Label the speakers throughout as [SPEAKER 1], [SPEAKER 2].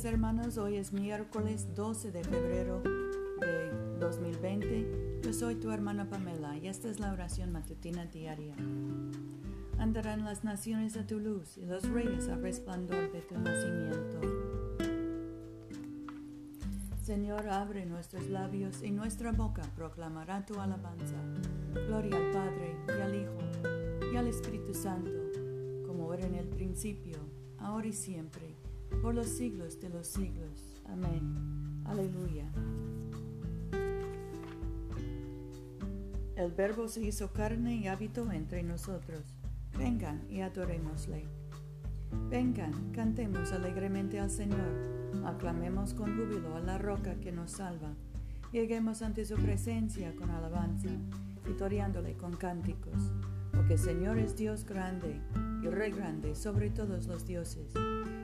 [SPEAKER 1] hermanos, hoy es miércoles 12 de febrero de 2020. Yo soy tu hermana Pamela y esta es la oración matutina diaria. Andarán las naciones a tu luz y los reyes al resplandor de tu nacimiento. Señor, abre nuestros labios y nuestra boca proclamará tu alabanza. Gloria al Padre y al Hijo y al Espíritu Santo, como era en el principio, ahora y siempre por los siglos de los siglos. Amén. Aleluya. El Verbo se hizo carne y habitó entre nosotros. Vengan y adorémosle. Vengan, cantemos alegremente al Señor. Aclamemos con júbilo a la roca que nos salva. Lleguemos ante su presencia con alabanza, victoriándole con cánticos. Porque Señor es Dios grande y Rey grande sobre todos los dioses.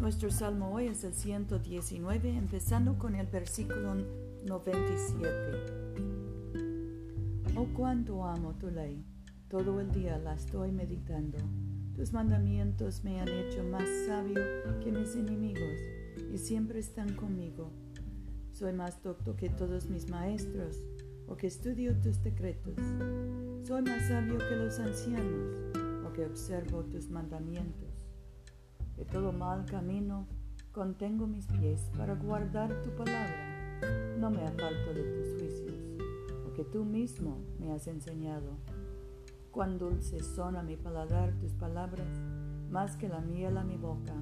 [SPEAKER 1] Nuestro salmo hoy es el 119, empezando con el versículo 97. Oh, cuánto amo tu ley, todo el día la estoy meditando. Tus mandamientos me han hecho más sabio que mis enemigos y siempre están conmigo. Soy más docto que todos mis maestros, o que estudio tus decretos. Soy más sabio que los ancianos, o que observo tus mandamientos de todo mal camino contengo mis pies para guardar tu palabra. No me aparto de tus juicios, porque tú mismo me has enseñado. Cuán dulces son a mi paladar tus palabras, más que la miel a mi boca.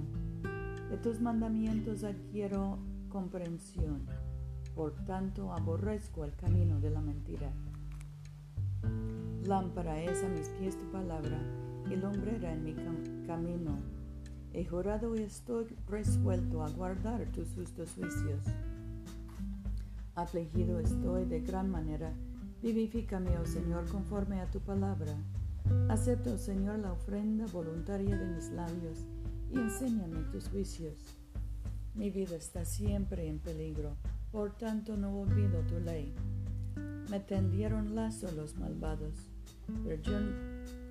[SPEAKER 1] De tus mandamientos adquiero comprensión, por tanto aborrezco el camino de la mentira. Lámpara es a mis pies tu palabra y lumbrera en mi camino He jurado y estoy resuelto a guardar tus justos juicios. Afligido estoy de gran manera. Vivifícame, oh Señor, conforme a tu palabra. Acepto, oh Señor, la ofrenda voluntaria de mis labios y enséñame tus juicios. Mi vida está siempre en peligro, por tanto no olvido tu ley. Me tendieron lazo los malvados, pero yo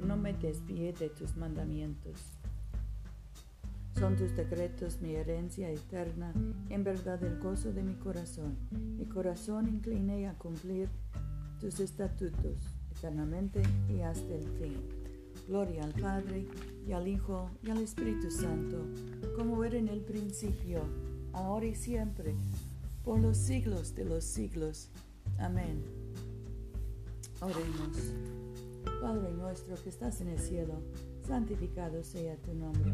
[SPEAKER 1] no me desvié de tus mandamientos. Son tus decretos mi herencia eterna, en verdad el gozo de mi corazón. Mi corazón incliné a cumplir tus estatutos eternamente y hasta el fin. Gloria al Padre, y al Hijo, y al Espíritu Santo, como era en el principio, ahora y siempre, por los siglos de los siglos. Amén. Oremos. Padre nuestro que estás en el cielo, santificado sea tu nombre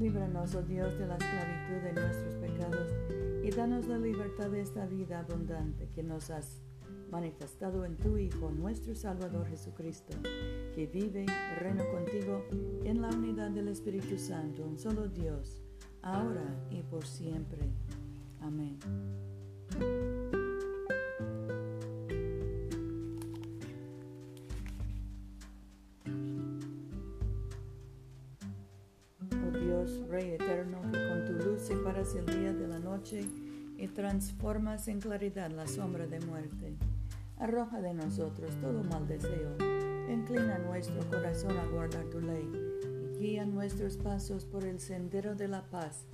[SPEAKER 1] Líbranos, oh Dios, de la esclavitud de nuestros pecados y danos la libertad de esta vida abundante que nos has manifestado en tu Hijo, nuestro Salvador Jesucristo, que vive y reina contigo en la unidad del Espíritu Santo, un solo Dios, ahora y por siempre. Amén. Rey eterno, que con tu luz separas el día de la noche y transformas en claridad la sombra de muerte. Arroja de nosotros todo mal deseo. Inclina nuestro corazón a guardar tu ley y guía nuestros pasos por el sendero de la paz,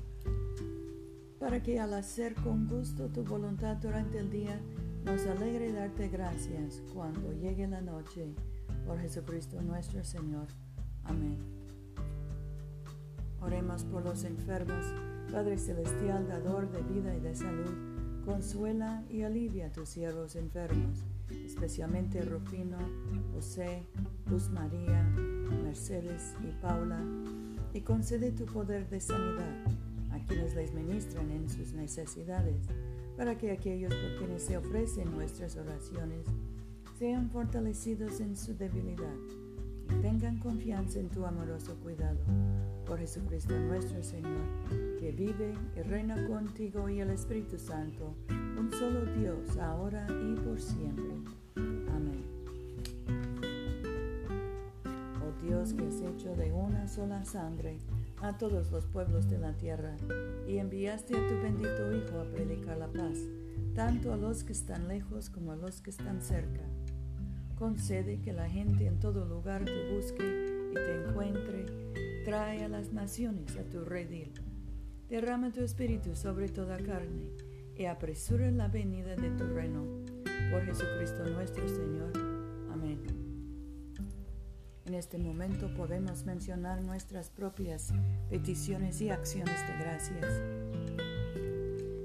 [SPEAKER 1] para que al hacer con gusto tu voluntad durante el día, nos alegre darte gracias cuando llegue la noche. Por Jesucristo nuestro Señor. Amén. Oremos por los enfermos. Padre Celestial, dador de vida y de salud, consuela y alivia a tus siervos enfermos especialmente Rufino, José, Luz María, Mercedes y Paula, y concede tu poder de sanidad a quienes les ministran en sus necesidades, para que aquellos por quienes se ofrecen nuestras oraciones sean fortalecidos en su debilidad y tengan confianza en tu amoroso cuidado. Por Jesucristo nuestro Señor, que vive y reina contigo y el Espíritu Santo, un solo Dios, ahora y por siempre. Amén. Oh Dios que has hecho de una sola sangre a todos los pueblos de la tierra y enviaste a tu bendito Hijo a predicar la paz, tanto a los que están lejos como a los que están cerca. Concede que la gente en todo lugar te busque y te encuentre. Trae a las naciones a tu redil. Derrama tu espíritu sobre toda carne y apresura la venida de tu reino. Por Jesucristo nuestro Señor. Amén. En este momento podemos mencionar nuestras propias peticiones y acciones de gracias.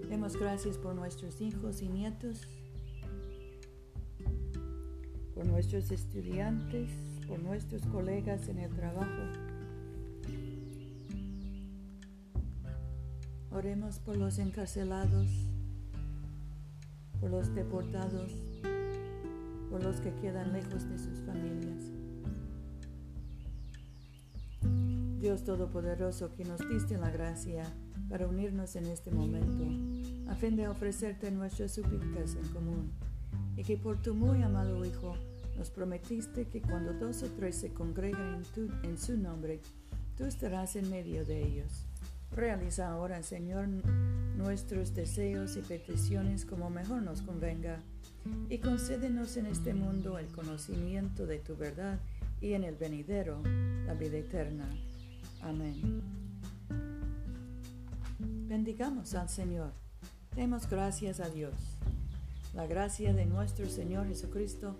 [SPEAKER 1] Demos gracias por nuestros hijos y nietos, por nuestros estudiantes, por nuestros colegas en el trabajo. Oremos por los encarcelados, por los deportados, por los que quedan lejos de sus familias. Dios Todopoderoso, que nos diste la gracia para unirnos en este momento, a fin de ofrecerte nuestras súplicas en común, y que por tu muy amado Hijo nos prometiste que cuando dos o tres se congregan en, en su nombre, tú estarás en medio de ellos. Realiza ahora, Señor, nuestros deseos y peticiones como mejor nos convenga, y concédenos en este mundo el conocimiento de tu verdad y en el venidero la vida eterna. Amén. Bendigamos al Señor. Demos gracias a Dios. La gracia de nuestro Señor Jesucristo,